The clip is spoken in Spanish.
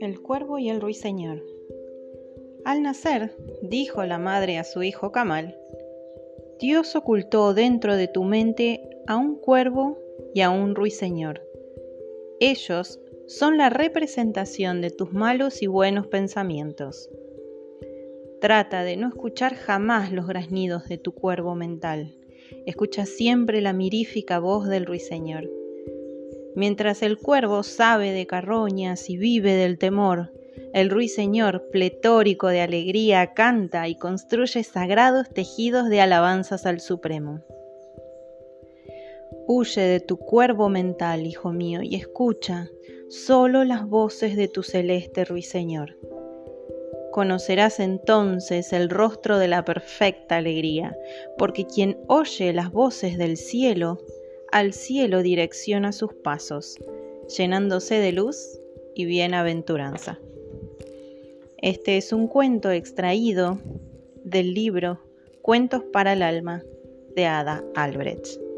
El cuervo y el ruiseñor. Al nacer, dijo la madre a su hijo Kamal, Dios ocultó dentro de tu mente a un cuervo y a un ruiseñor. Ellos son la representación de tus malos y buenos pensamientos. Trata de no escuchar jamás los graznidos de tu cuervo mental. Escucha siempre la mirífica voz del ruiseñor. Mientras el cuervo sabe de carroñas y vive del temor, el ruiseñor, pletórico de alegría, canta y construye sagrados tejidos de alabanzas al Supremo. Huye de tu cuervo mental, hijo mío, y escucha solo las voces de tu celeste ruiseñor. Conocerás entonces el rostro de la perfecta alegría, porque quien oye las voces del cielo, al cielo direcciona sus pasos, llenándose de luz y bienaventuranza. Este es un cuento extraído del libro Cuentos para el Alma de Ada Albrecht.